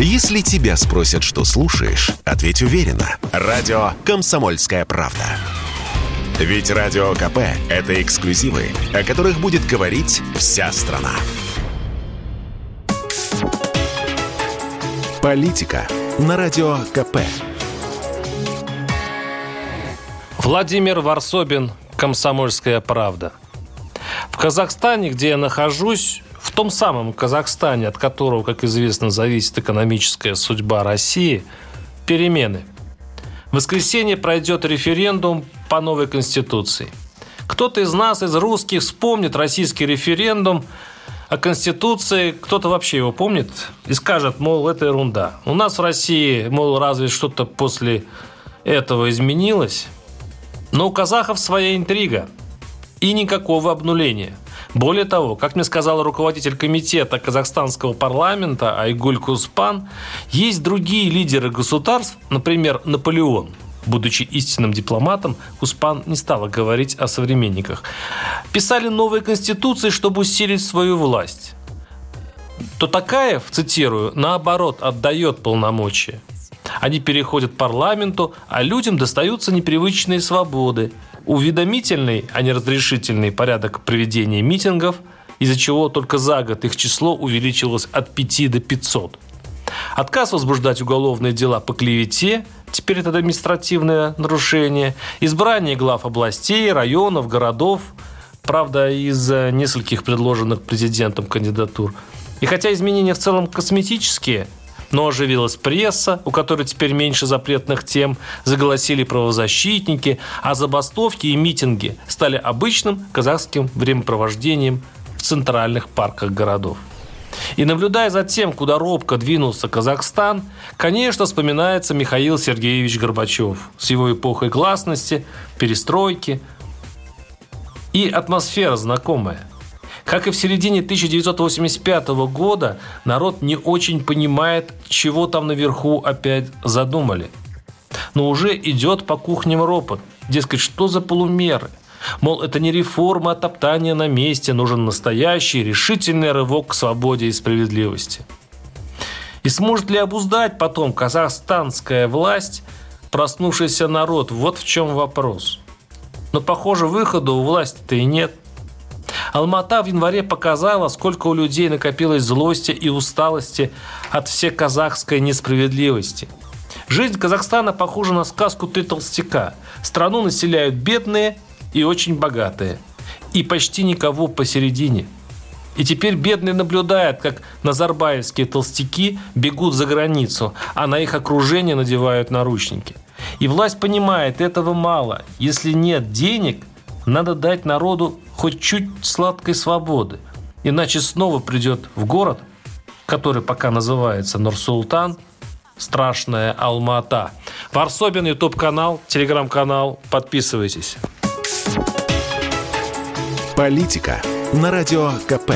Если тебя спросят, что слушаешь, ответь уверенно. Радио «Комсомольская правда». Ведь Радио КП – это эксклюзивы, о которых будет говорить вся страна. Политика на Радио КП. Владимир Варсобин, «Комсомольская правда». В Казахстане, где я нахожусь, в том самом Казахстане, от которого, как известно, зависит экономическая судьба России, перемены. В воскресенье пройдет референдум по новой Конституции. Кто-то из нас, из русских, вспомнит российский референдум о Конституции, кто-то вообще его помнит и скажет, мол, это ерунда. У нас в России, мол, разве что-то после этого изменилось? Но у казахов своя интрига и никакого обнуления – более того, как мне сказал руководитель комитета казахстанского парламента Айгуль Куспан, есть другие лидеры государств, например, Наполеон, будучи истинным дипломатом, Куспан не стала говорить о современниках. Писали новые конституции, чтобы усилить свою власть. То Такаев, цитирую, наоборот, отдает полномочия. Они переходят парламенту, а людям достаются непривычные свободы – уведомительный, а не разрешительный порядок проведения митингов, из-за чего только за год их число увеличилось от 5 до 500. Отказ возбуждать уголовные дела по клевете, теперь это административное нарушение, избрание глав областей, районов, городов, правда, из нескольких предложенных президентом кандидатур. И хотя изменения в целом косметические, но оживилась пресса, у которой теперь меньше запретных тем, заголосили правозащитники, а забастовки и митинги стали обычным казахским времяпровождением в центральных парках городов. И наблюдая за тем, куда робко двинулся Казахстан, конечно, вспоминается Михаил Сергеевич Горбачев с его эпохой гласности, перестройки и атмосфера знакомая – как и в середине 1985 года, народ не очень понимает, чего там наверху опять задумали. Но уже идет по кухням ропот. Дескать, что за полумеры? Мол, это не реформа, а топтание на месте. Нужен настоящий, решительный рывок к свободе и справедливости. И сможет ли обуздать потом казахстанская власть проснувшийся народ? Вот в чем вопрос. Но, похоже, выхода у власти-то и нет – Алмата в январе показала, сколько у людей накопилось злости и усталости от всей казахской несправедливости. Жизнь Казахстана похожа на сказку «Ты толстяка». Страну населяют бедные и очень богатые. И почти никого посередине. И теперь бедные наблюдают, как назарбаевские толстяки бегут за границу, а на их окружение надевают наручники. И власть понимает, этого мало. Если нет денег, надо дать народу хоть чуть сладкой свободы. Иначе снова придет в город, который пока называется Нур-Султан, страшная Алма-Ата. Варсобин, YouTube-канал, телеграм-канал. Подписывайтесь. Политика на Радио КП.